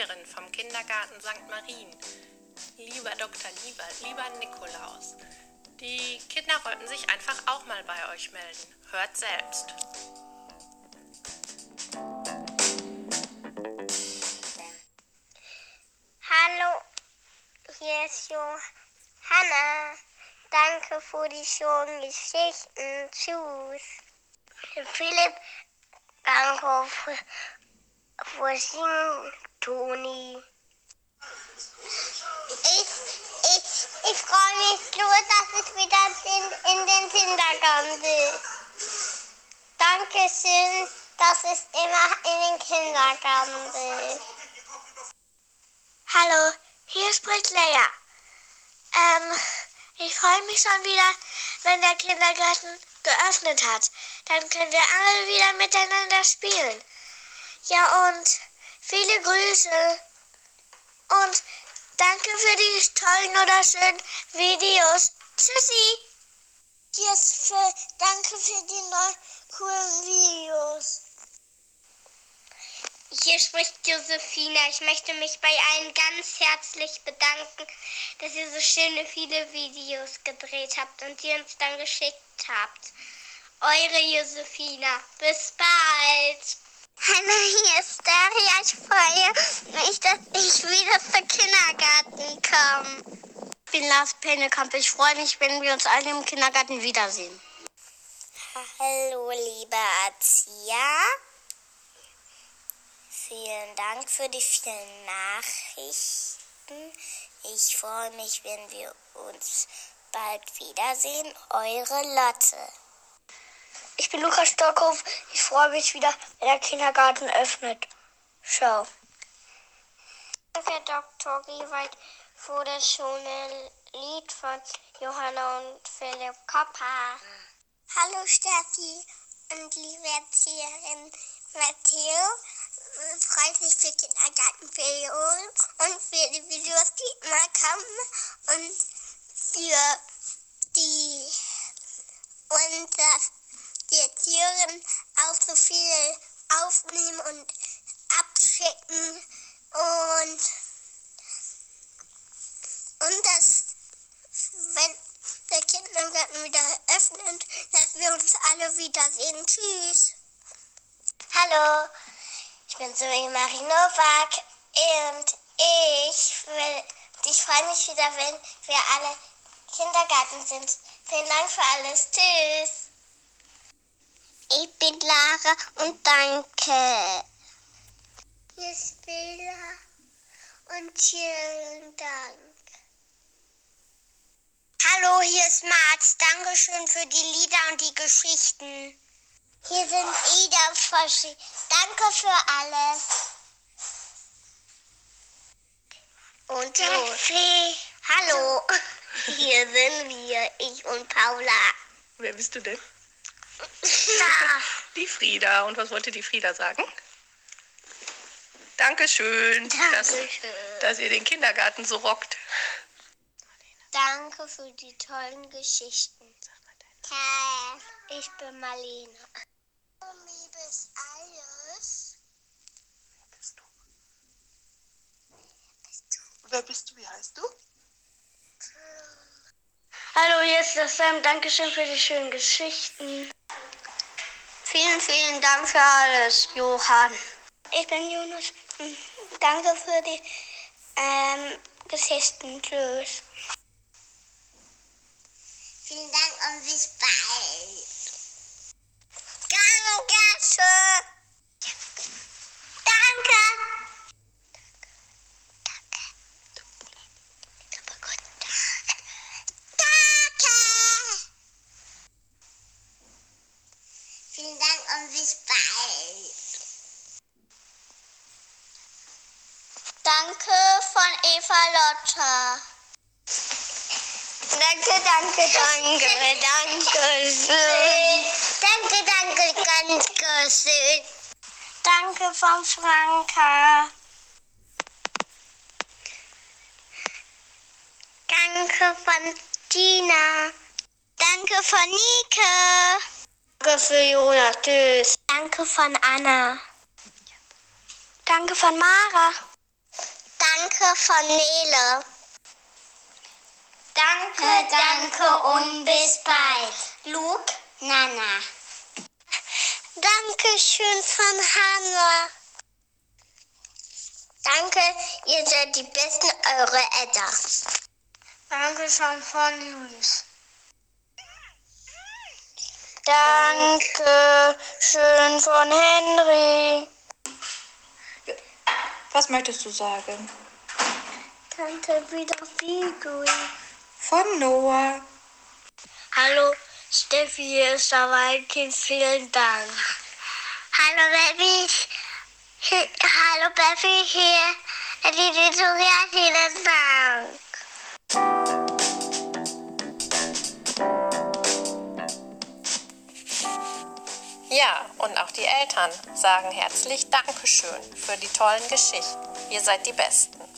Sekretärin vom Kindergarten St. Marien. Lieber Dr. Lieber, lieber Nikolaus. Die Kinder wollten sich einfach auch mal bei euch melden. Hört selbst. Hallo, hier ist Johanna. Danke für die schönen Geschichten. Tschüss. Philipp, danke für, für Singen, Toni. Ich, ich, ich freue mich so, dass ich wieder in, in den Kindergarten will. Dankeschön, dass ich immer in den Kindergarten will. Hallo, hier spricht Leia. Ähm, ich freue mich schon wieder, wenn der Kindergarten geöffnet hat. Dann können wir alle wieder miteinander spielen. Ja, und viele Grüße. Und danke für die tollen oder schönen Videos. Tschüssi. Yes, für, danke für die neuen coolen Videos. Hier spricht Josephina. Ich möchte mich bei allen ganz herzlich bedanken, dass ihr so schöne viele Videos gedreht habt und die uns dann geschickt habt. Eure Josephina. Bis bald. Hallo, hier ist Daria. Ich freue mich, dass ich wieder zur Kindergarten komme. Ich bin Lars Pennekamp. Ich freue mich, wenn wir uns alle im Kindergarten wiedersehen. Hallo, liebe Erzieher. Vielen Dank für die vielen Nachrichten. Ich freue mich, wenn wir uns bald wiedersehen. Eure Lotte. Ich bin Lukas Stockhoff. Ich freue mich wieder, wenn der Kindergarten öffnet. Ciao. Danke, Dr. Giewald, für das schöne Lied von Johanna und Philipp Kopper. Hallo, Steffi und liebe Erzieherin Matteo. Freut mich für Kindergartenferien und für die Videos, die immer kommen und für die und dass die Erzieherin auch so viel aufnehmen und abschicken und und dass wenn der Kindergarten wieder öffnet, dass wir uns alle wiedersehen. Tschüss. Hallo, ich bin Zoe Marie Nowak und ich will, ich freue mich wieder, wenn wir alle Kindergarten sind. Vielen Dank für alles. Tschüss. Ich bin Lara und danke. Hier ist Bella und vielen Dank. Hallo, hier ist Mats. Dankeschön für die Lieder und die Geschichten. Hier sind Ida Foschi. Danke für alles. Und Sophie. Hallo. Hier sind wir, ich und Paula. Wer bist du denn? Ja. Die Frieda. Und was wollte die Frieda sagen? Dankeschön, dass, Dankeschön. dass ihr den Kindergarten so rockt. Danke für die tollen Geschichten. Ich bin Marlene. Liebes alles. Wer bist du? Wie heißt du? Hallo, hier ist das Sam. Dankeschön für die schönen Geschichten. Vielen, vielen Dank für alles, Johann. Ich bin Jonas. Danke für die ähm, Geschichten. Tschüss. Vielen Dank und bis bald. Dankeschön. Danke. Danke. Vielen Dank und bis bald. Danke von Eva Lotta. Danke, danke, danke, danke schön. Danke, danke, danke schön. Danke von Franka. Danke von Tina. Danke von Nike. Danke für Jonas. Tschüss. Danke von Anna. Danke von Mara. Danke von Nele. Danke, danke und bis bald. Luke. Nana. Dankeschön von Hanna. Danke, ihr seid die Besten, eure Edda. Dankeschön von Luis. Danke schön von Henry. Was möchtest du sagen? Tante wieder Figu. Von Noah. Hallo, Steffi, hier ist der Waldkind. Vielen Dank. Hallo, Baby. Hallo, Baby, hier. Die Victoria, vielen Dank. Ja, und auch die Eltern sagen herzlich Dankeschön für die tollen Geschichten. Ihr seid die Besten.